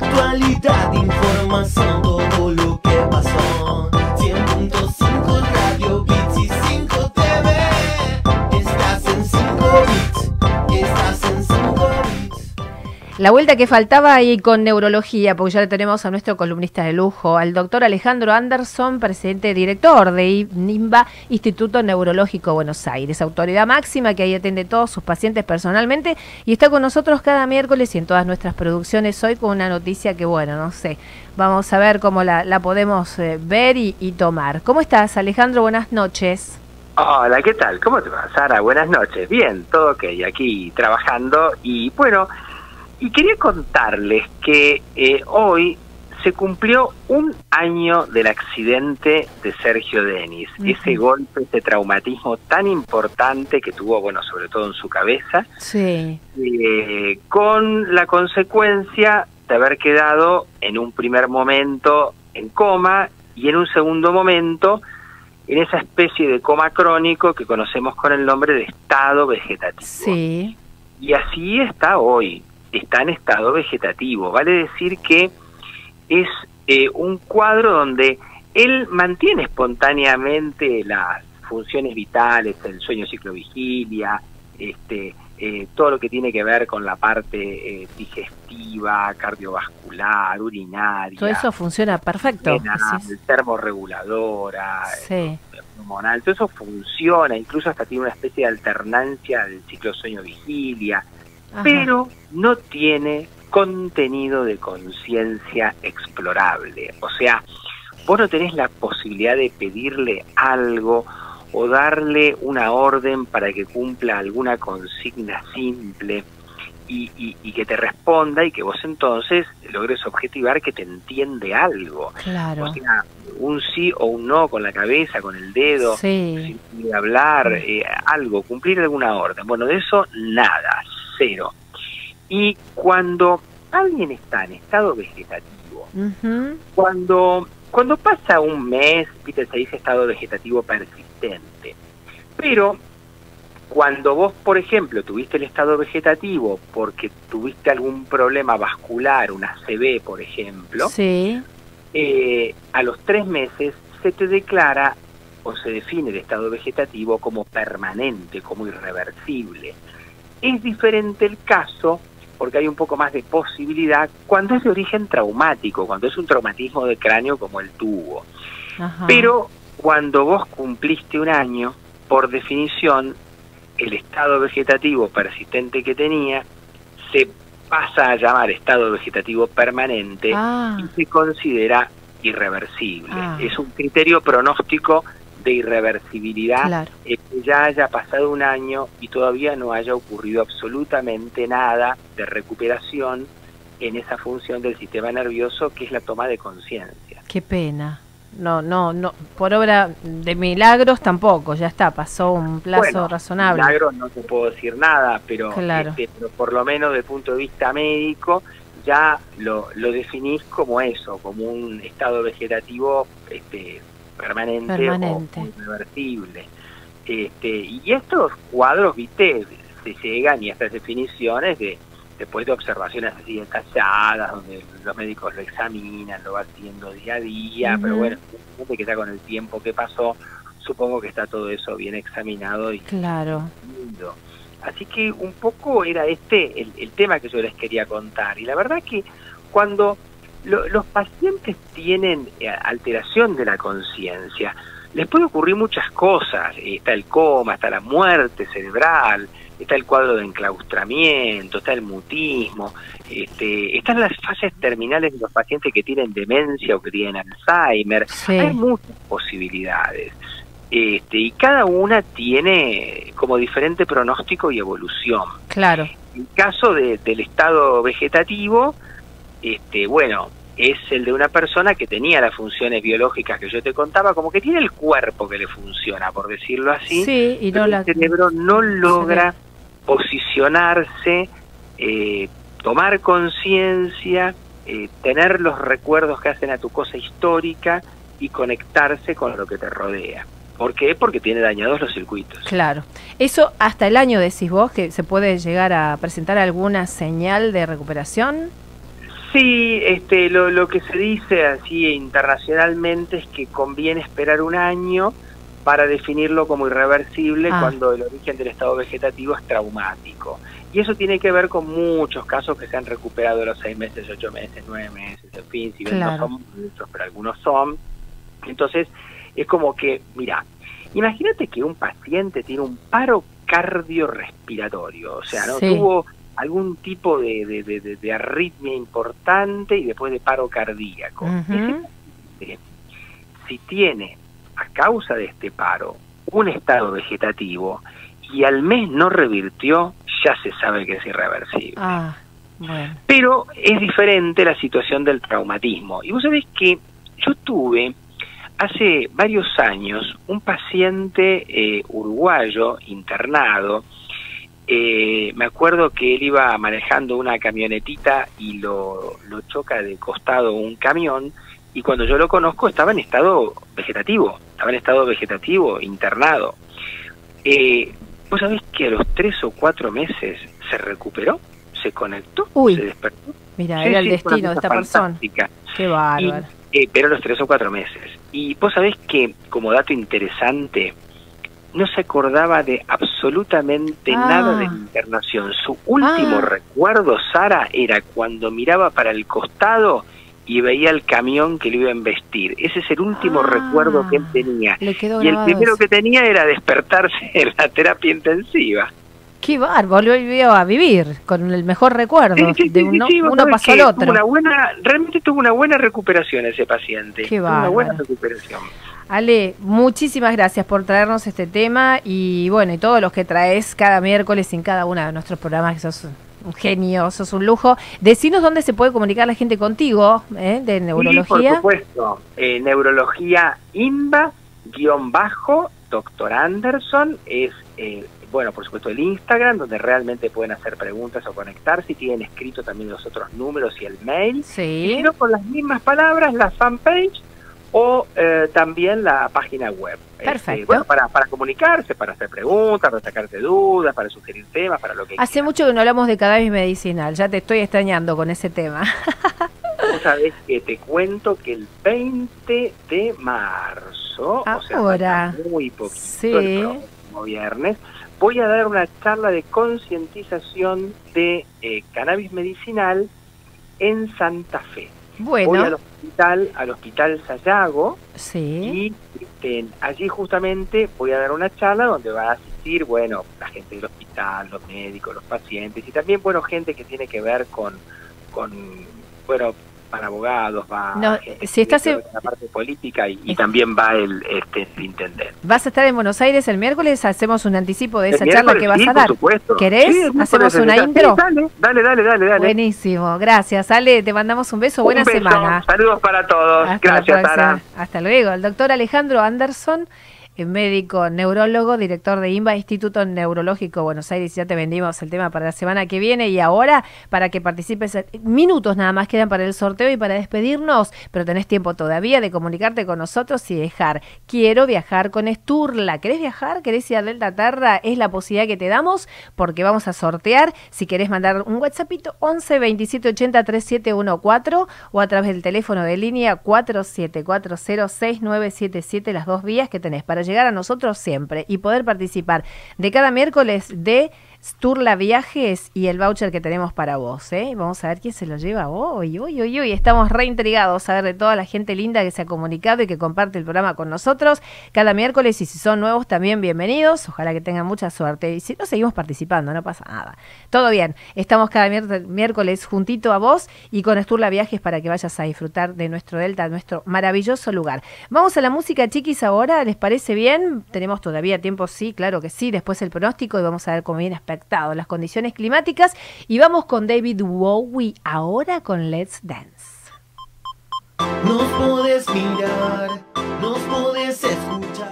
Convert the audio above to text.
Actualidad, información, todo lo que pasó. La vuelta que faltaba ahí con neurología, porque ya le tenemos a nuestro columnista de lujo, al doctor Alejandro Anderson, presidente director de NIMBA, Instituto Neurológico Buenos Aires, autoridad máxima que ahí atiende todos sus pacientes personalmente y está con nosotros cada miércoles y en todas nuestras producciones hoy con una noticia que, bueno, no sé, vamos a ver cómo la, la podemos eh, ver y, y tomar. ¿Cómo estás, Alejandro? Buenas noches. Hola, ¿qué tal? ¿Cómo te va, Sara? Buenas noches. Bien, todo ok, aquí trabajando. Y bueno, y quería contarles que eh, hoy se cumplió un año del accidente de Sergio Denis, Ujú. ese golpe, ese traumatismo tan importante que tuvo, bueno, sobre todo en su cabeza, Sí. eh, con la consecuencia de haber quedado en un primer momento en coma y en un segundo momento en esa especie de coma crónico que conocemos con el nombre de estado vegetativo. Sí. Y así está hoy, está en estado vegetativo. Vale decir que es eh, un cuadro donde él mantiene espontáneamente las funciones vitales, el sueño ciclo vigilia, este, eh, todo lo que tiene que ver con la parte eh, digestiva, cardiovascular, urinaria, Todo eso funciona perfecto. renal, decís. termorreguladora, Sí. hormonal, todo eso funciona, incluso hasta tiene una especie de alternancia del ciclo sueño-vigilia, Ajá. pero no tiene contenido de conciencia explorable. O sea, vos no tenés la posibilidad de pedirle algo o darle una orden para que cumpla alguna consigna simple y, y- y que te responda y que vos entonces logres objetivar que te entiende algo. Claro. O sea, un sí o un no con la cabeza, con el dedo, Sí. sin hablar, eh, algo, cumplir alguna orden. Bueno, de eso nada, cero. Y cuando alguien está en estado vegetativo, cuando, cuando pasa un mes, viste, se dice estado vegetativo persistente, pero cuando vos, por ejemplo, tuviste el estado vegetativo porque tuviste algún problema vascular, una CB, por ejemplo, Sí. eh, a los tres meses se te declara o se define el estado vegetativo como permanente, como irreversible. Es diferente el caso porque hay un poco más de posibilidad cuando es de origen traumático, cuando es un traumatismo de cráneo como el. Ajá. Pero cuando vos cumpliste un año, por definición, el estado vegetativo persistente que tenía se pasa a llamar estado vegetativo permanente Ah, y se considera irreversible. Ah. Es un criterio pronóstico de irreversibilidad claro. eh, que ya haya pasado un año y todavía no haya ocurrido absolutamente nada de recuperación en esa función del sistema nervioso que es la toma de conciencia. Qué pena. No, no, no. Por obra de milagros tampoco. Ya está. Pasó un plazo Bueno, razonable. Milagros no te puedo decir nada, pero, Claro. este, pero por lo menos desde el punto de vista médico ya lo, lo definís como eso, como un estado vegetativo este, permanente, Permanente. o irreversible. Este, y estos cuadros, viste, se llegan y estas definiciones de después de observaciones así detalladas, donde los médicos lo examinan, lo van haciendo día a día, pero bueno, gente que ya con el tiempo que pasó, supongo que está todo eso bien examinado y Claro. lindo. Así que un poco era este el, el tema que yo les quería contar. Y la verdad que cuando lo- los pacientes tienen eh, alteración de la conciencia, les puede ocurrir muchas cosas. Eh, Está el coma, está la muerte cerebral, está el cuadro de enclaustramiento, está el mutismo, este, están las fases terminales de los pacientes que tienen demencia o que tienen Alzheimer. Sí. Hay muchas posibilidades. Este, y cada una tiene como diferente pronóstico y evolución. Claro. El caso de- del estado vegetativo, este, bueno, es el de una persona que tenía las funciones biológicas que yo te contaba, como que tiene el cuerpo que le funciona, por decirlo así, Sí, y pero no la. el cerebro no logra posicionarse, eh, tomar conciencia, eh, tener los recuerdos que hacen a tu cosa histórica y conectarse con lo que te rodea. ¿Por qué? Porque tiene dañados los circuitos. Claro. Eso hasta el año decís vos que se puede llegar a presentar alguna señal de recuperación. Sí, este, lo, lo que se dice así internacionalmente es que conviene esperar un año para definirlo como irreversible Ah. cuando el origen del estado vegetativo es traumático. Y eso tiene que ver con muchos casos que se han recuperado a los seis meses, ocho meses, nueve meses, en fin, si bien Claro. no son muchos, pero algunos son. Entonces, es como que, mira, imagínate que un paciente tiene un paro cardiorrespiratorio, o sea, ¿no? Sí. Tuvo algún tipo de, de- de- arritmia importante y después de paro cardíaco. Ese si tiene a causa de este paro un estado vegetativo y al mes no revirtió, ya se sabe que es irreversible. Ah, bueno. Pero es diferente la situación del traumatismo. Y vos sabés que yo tuve hace varios años un paciente eh, uruguayo internado. Eh, me acuerdo que él iba manejando una camionetita y lo, lo choca de costado un camión y cuando yo lo conozco estaba en estado vegetativo, estaba en estado vegetativo, internado. Eh, Vos sabés que a los tres o cuatro meses se recuperó, se conectó, Uy. se despertó. Mira, Sí, era el sí, destino de esta persona. Qué bárbaro. Eh, pero a los tres o cuatro meses. Y vos sabés que, como dato interesante, no se acordaba de absolutamente Ah. nada de la internación. Su último Ah. recuerdo, Sara, era cuando miraba para el costado y veía el camión que lo iba a embestir. Ese es el último Ah. recuerdo que él tenía. Le Y el primero que tenía era despertarse en la terapia intensiva. Qué bárbaro, volvió a vivir con el mejor recuerdo. Sí, sí, de uno sí, uno pasó al otro. tuvo Una buena, realmente tuvo una buena recuperación ese paciente. Qué Tuvo una buena recuperación. Ale, muchísimas gracias por traernos este tema y bueno, y todos los que traes cada miércoles en cada uno de nuestros programas, que sos un genio, sos un lujo. Decinos dónde se puede comunicar la gente contigo, ¿eh? de Y por neurología. supuesto, eh, neurología INVA, guion bajo, doctor Anderson, es, eh, bueno, por supuesto el Instagram, donde realmente pueden hacer preguntas o conectarse, y tienen escrito también los otros números y el mail. Y Sí, si no, con las mismas palabras, la fanpage o eh, también la página web. Este, Perfecto. bueno, para, para comunicarse, para hacer preguntas, para sacarte dudas, para sugerir temas, para lo que hace quieras. mucho que no hablamos de cannabis medicinal, ya te estoy extrañando con ese tema. Vos sabés que te cuento que el 20 de marzo, o sea, muy poquito, Sí. el próximo viernes, voy a dar una charla de concientización de eh, cannabis medicinal en Santa Fe. Voy al Bueno, hospital, al hospital Sayago, sí, y este, allí justamente voy a dar una charla donde va a asistir, bueno, la gente del hospital, los médicos, los pacientes y también, bueno, gente que tiene que ver con, con bueno, van abogados, va No, que si estás en- la parte política y, y también va el, este, el intendente. vas a estar en Buenos Aires el miércoles, hacemos un anticipo de esa charla que vas sí, a por dar. supuesto. ¿Querés? Sí, ¿Hacemos una el- sí, intro? dale, dale, dale, dale. Buenísimo, gracias Ale, te mandamos un beso, Un buena beso, semana. Saludos para todos. Hasta Gracias. Sara. Hasta luego. El doctor Alejandro Anderson, eh, médico neurólogo, director de INVA, Instituto Neurológico Buenos Aires. Ya te vendimos el tema para la semana que viene y ahora para que participes. eh, Minutos nada más quedan para el sorteo y para despedirnos, pero tenés tiempo todavía de comunicarte con nosotros y dejar. Quiero viajar con Esturla. ¿Querés viajar? ¿Querés ir a Delta Terra? Es la posibilidad que te damos porque vamos a sortear. Si querés mandar un WhatsAppito 11 27 80 3714 o a través del teléfono de línea 47406977 las dos vías que tenés para llegar a nosotros siempre y poder participar de cada miércoles de Sturla Viajes y el voucher que tenemos para vos. ¿eh? Vamos a ver quién se lo lleva hoy. Uy, uy, uy. Estamos reintrigados a ver de toda la gente linda que se ha comunicado y que comparte el programa con nosotros cada miércoles. Y si son nuevos, también bienvenidos. Ojalá que tengan mucha suerte. Y si no, seguimos participando, no pasa nada. Todo bien. Estamos cada miércoles juntito a vos y con Sturla Viajes para que vayas a disfrutar de nuestro Delta, nuestro maravilloso lugar. Vamos a la música, chiquis, ahora. ¿Les parece bien? Tenemos todavía tiempo, sí, claro que sí. Después el pronóstico y vamos a ver cómo viene las condiciones climáticas. Y vamos con David Bowie ahora con Let's Dance. Nos mirar, nos escuchar.